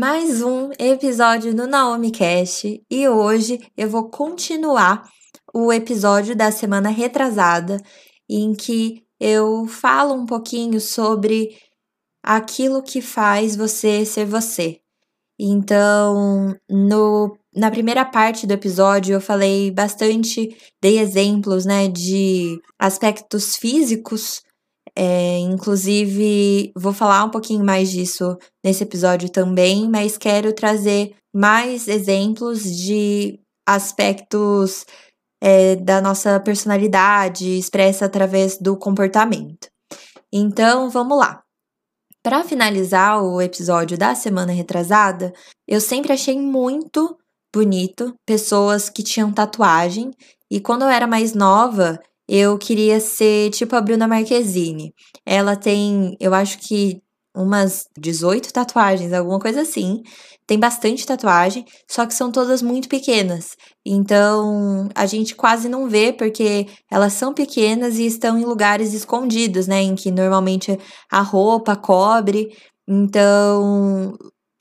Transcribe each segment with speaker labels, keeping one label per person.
Speaker 1: mais um episódio do Naomi Cast e hoje eu vou continuar o episódio da semana retrasada em que eu falo um pouquinho sobre aquilo que faz você ser você. Então, no, na primeira parte do episódio eu falei bastante, dei exemplos, né, de aspectos físicos é, inclusive, vou falar um pouquinho mais disso nesse episódio também, mas quero trazer mais exemplos de aspectos é, da nossa personalidade expressa através do comportamento. Então, vamos lá. Para finalizar o episódio da semana retrasada, eu sempre achei muito bonito pessoas que tinham tatuagem. E quando eu era mais nova, eu queria ser tipo a Bruna Marquezine. Ela tem, eu acho que umas 18 tatuagens, alguma coisa assim. Tem bastante tatuagem, só que são todas muito pequenas. Então, a gente quase não vê porque elas são pequenas e estão em lugares escondidos, né, em que normalmente a roupa cobre. Então,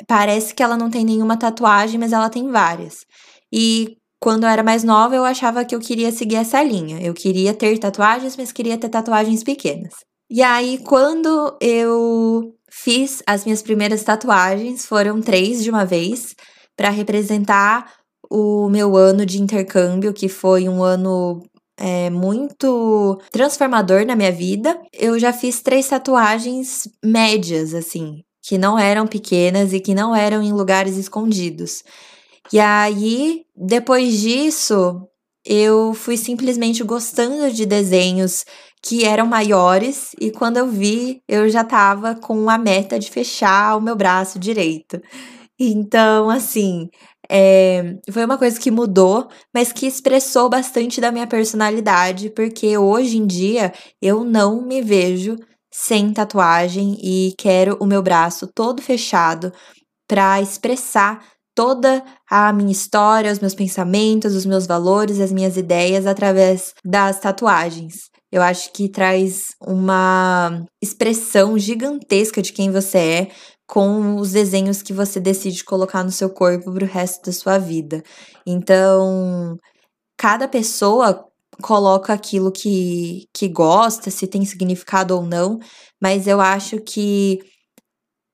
Speaker 1: parece que ela não tem nenhuma tatuagem, mas ela tem várias. E quando eu era mais nova, eu achava que eu queria seguir essa linha. Eu queria ter tatuagens, mas queria ter tatuagens pequenas. E aí, quando eu fiz as minhas primeiras tatuagens, foram três de uma vez, para representar o meu ano de intercâmbio, que foi um ano é, muito transformador na minha vida. Eu já fiz três tatuagens médias, assim, que não eram pequenas e que não eram em lugares escondidos. E aí, depois disso, eu fui simplesmente gostando de desenhos que eram maiores e quando eu vi, eu já estava com a meta de fechar o meu braço direito. Então, assim, é, foi uma coisa que mudou, mas que expressou bastante da minha personalidade, porque hoje em dia eu não me vejo sem tatuagem e quero o meu braço todo fechado para expressar toda a minha história, os meus pensamentos, os meus valores, as minhas ideias através das tatuagens. Eu acho que traz uma expressão gigantesca de quem você é com os desenhos que você decide colocar no seu corpo para o resto da sua vida. Então, cada pessoa coloca aquilo que, que gosta, se tem significado ou não, mas eu acho que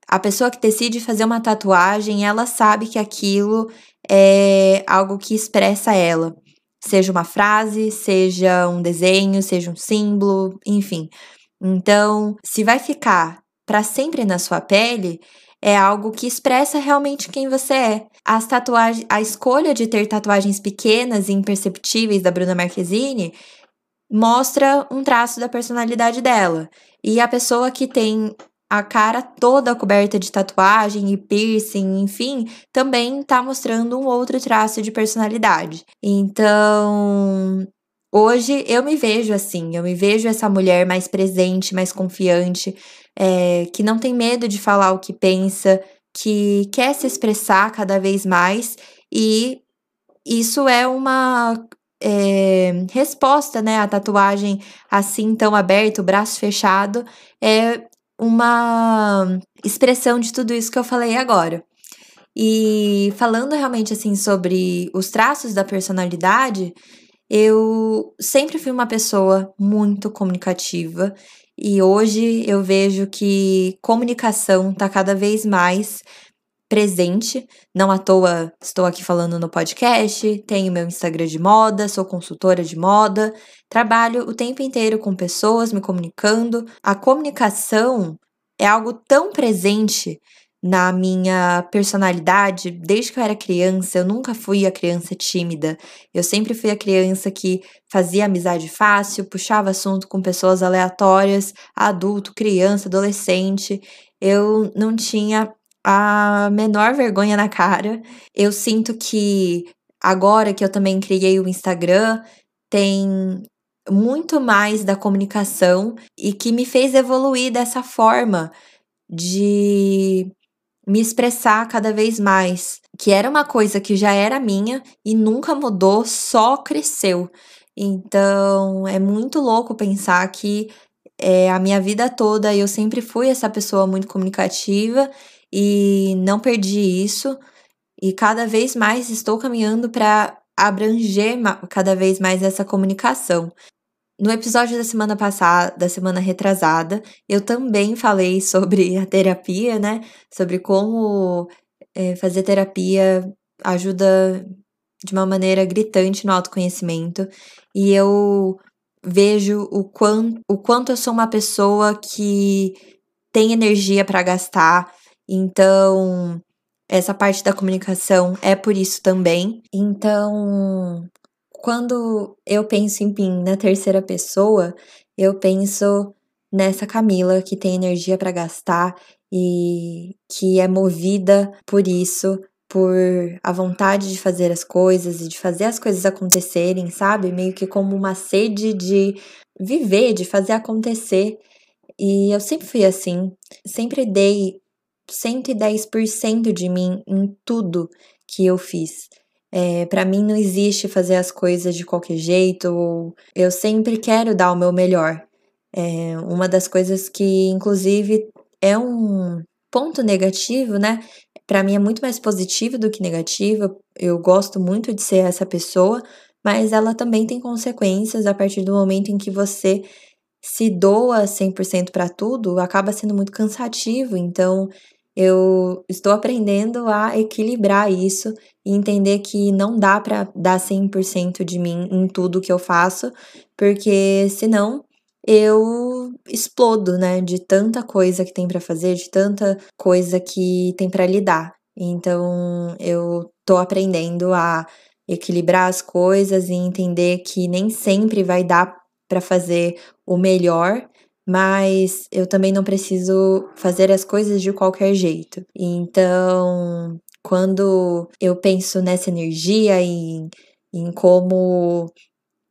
Speaker 1: a pessoa que decide fazer uma tatuagem, ela sabe que aquilo é algo que expressa ela. Seja uma frase, seja um desenho, seja um símbolo, enfim. Então, se vai ficar para sempre na sua pele, é algo que expressa realmente quem você é. As tatuagens, a escolha de ter tatuagens pequenas e imperceptíveis da Bruna Marquezine mostra um traço da personalidade dela. E a pessoa que tem a cara toda coberta de tatuagem e piercing, enfim, também tá mostrando um outro traço de personalidade. Então, hoje eu me vejo assim, eu me vejo essa mulher mais presente, mais confiante, é, que não tem medo de falar o que pensa, que quer se expressar cada vez mais e isso é uma é, resposta, né? A tatuagem assim tão aberta, o braço fechado, é uma expressão de tudo isso que eu falei agora. E falando realmente assim sobre os traços da personalidade, eu sempre fui uma pessoa muito comunicativa e hoje eu vejo que comunicação está cada vez mais presente. Não à toa estou aqui falando no podcast, tenho meu Instagram de moda, sou consultora de moda, trabalho o tempo inteiro com pessoas, me comunicando. A comunicação é algo tão presente na minha personalidade, desde que eu era criança, eu nunca fui a criança tímida. Eu sempre fui a criança que fazia amizade fácil, puxava assunto com pessoas aleatórias, adulto, criança, adolescente. Eu não tinha a menor vergonha na cara. Eu sinto que agora que eu também criei o Instagram, tem muito mais da comunicação e que me fez evoluir dessa forma de me expressar cada vez mais, que era uma coisa que já era minha e nunca mudou, só cresceu. Então, é muito louco pensar que é, a minha vida toda eu sempre fui essa pessoa muito comunicativa e não perdi isso. E cada vez mais estou caminhando para abranger cada vez mais essa comunicação. No episódio da semana passada, da semana retrasada, eu também falei sobre a terapia, né? Sobre como é, fazer terapia ajuda de uma maneira gritante no autoconhecimento. E eu vejo o quanto, o quanto eu sou uma pessoa que tem energia para gastar. Então, essa parte da comunicação é por isso também. Então, quando eu penso em mim na terceira pessoa, eu penso nessa Camila que tem energia para gastar e que é movida por isso, por a vontade de fazer as coisas e de fazer as coisas acontecerem, sabe? Meio que como uma sede de viver, de fazer acontecer. E eu sempre fui assim, sempre dei 110% de mim em tudo que eu fiz. É, para mim não existe fazer as coisas de qualquer jeito, eu sempre quero dar o meu melhor. É uma das coisas que, inclusive, é um ponto negativo, né? Para mim é muito mais positivo do que negativo. Eu gosto muito de ser essa pessoa, mas ela também tem consequências a partir do momento em que você se doa 100% para tudo, acaba sendo muito cansativo. Então, eu estou aprendendo a equilibrar isso e entender que não dá para dar 100% de mim em tudo que eu faço, porque senão eu explodo, né, de tanta coisa que tem para fazer, de tanta coisa que tem para lidar. Então, eu tô aprendendo a equilibrar as coisas e entender que nem sempre vai dar para fazer o melhor, mas eu também não preciso fazer as coisas de qualquer jeito. Então, quando eu penso nessa energia e em como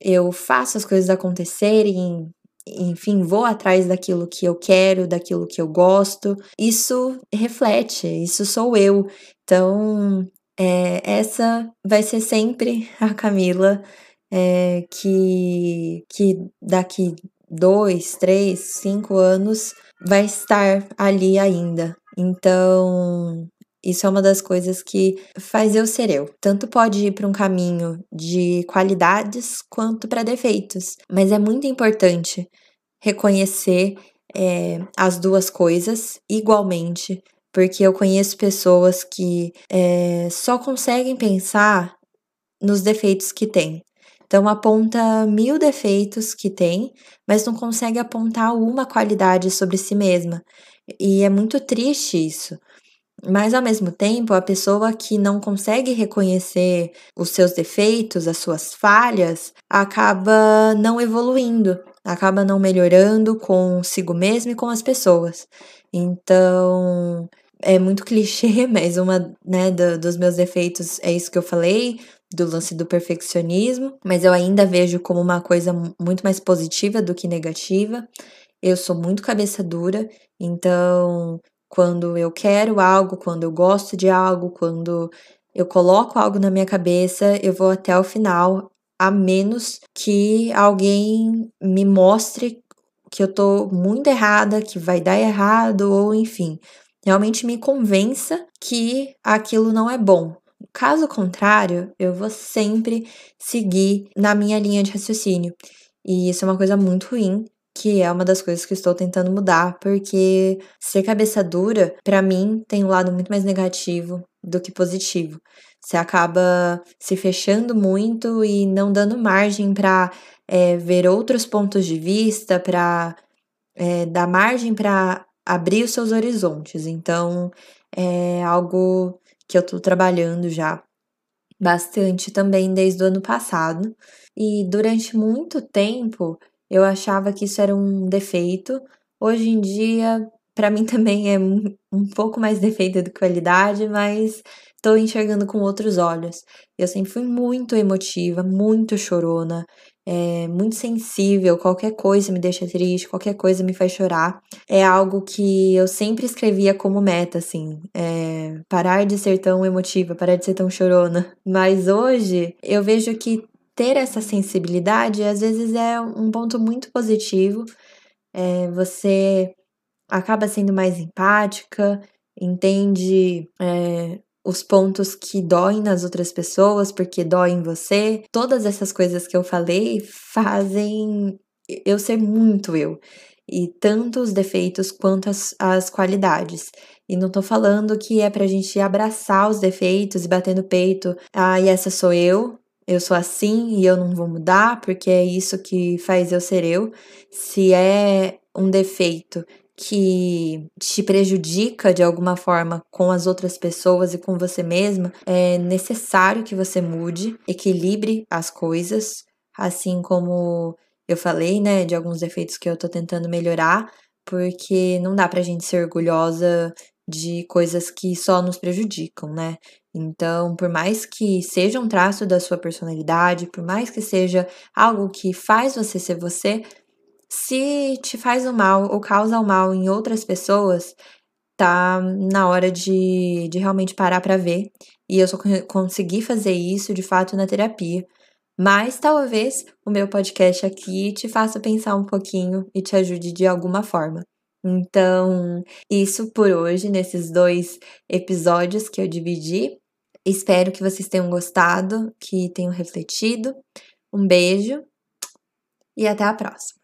Speaker 1: eu faço as coisas acontecerem, enfim, vou atrás daquilo que eu quero, daquilo que eu gosto. Isso reflete, isso sou eu. Então, é, essa vai ser sempre a Camila é, que, que daqui dois, três, cinco anos vai estar ali ainda. Então, isso é uma das coisas que faz eu ser eu. Tanto pode ir para um caminho de qualidades quanto para defeitos, mas é muito importante reconhecer é, as duas coisas igualmente, porque eu conheço pessoas que é, só conseguem pensar nos defeitos que têm. Então aponta mil defeitos que tem, mas não consegue apontar uma qualidade sobre si mesma. E é muito triste isso, mas ao mesmo tempo, a pessoa que não consegue reconhecer os seus defeitos, as suas falhas, acaba não evoluindo, acaba não melhorando consigo mesmo e com as pessoas. Então, é muito clichê, mas uma, né, do, dos meus defeitos é isso que eu falei, do lance do perfeccionismo, mas eu ainda vejo como uma coisa muito mais positiva do que negativa. Eu sou muito cabeça dura, então quando eu quero algo, quando eu gosto de algo, quando eu coloco algo na minha cabeça, eu vou até o final, a menos que alguém me mostre que eu tô muito errada, que vai dar errado, ou enfim, realmente me convença que aquilo não é bom. Caso contrário, eu vou sempre seguir na minha linha de raciocínio. E isso é uma coisa muito ruim, que é uma das coisas que estou tentando mudar, porque ser cabeça dura, para mim, tem um lado muito mais negativo do que positivo. Você acaba se fechando muito e não dando margem para é, ver outros pontos de vista, para é, dar margem para abrir os seus horizontes. Então, é algo que eu estou trabalhando já bastante também desde o ano passado. E durante muito tempo eu achava que isso era um defeito. Hoje em dia, para mim também é um pouco mais defeito do que qualidade, mas estou enxergando com outros olhos. Eu sempre fui muito emotiva, muito chorona, é, muito sensível. Qualquer coisa me deixa triste, qualquer coisa me faz chorar. É algo que eu sempre escrevia como meta, assim, é, parar de ser tão emotiva, parar de ser tão chorona. Mas hoje eu vejo que ter essa sensibilidade às vezes é um ponto muito positivo. É, você acaba sendo mais empática entende é, os pontos que doem nas outras pessoas porque doem em você. Todas essas coisas que eu falei fazem eu ser muito eu. E tanto os defeitos quanto as, as qualidades. E não tô falando que é pra gente abraçar os defeitos e bater no peito. Ah, e essa sou eu, eu sou assim e eu não vou mudar porque é isso que faz eu ser eu. Se é um defeito que te prejudica de alguma forma com as outras pessoas e com você mesma, é necessário que você mude, equilibre as coisas, assim como eu falei, né, de alguns defeitos que eu tô tentando melhorar, porque não dá pra gente ser orgulhosa de coisas que só nos prejudicam, né? Então, por mais que seja um traço da sua personalidade, por mais que seja algo que faz você ser você, se te faz o mal ou causa o mal em outras pessoas, tá na hora de, de realmente parar para ver. E eu só consegui fazer isso de fato na terapia. Mas talvez o meu podcast aqui te faça pensar um pouquinho e te ajude de alguma forma. Então, isso por hoje, nesses dois episódios que eu dividi. Espero que vocês tenham gostado, que tenham refletido. Um beijo e até a próxima.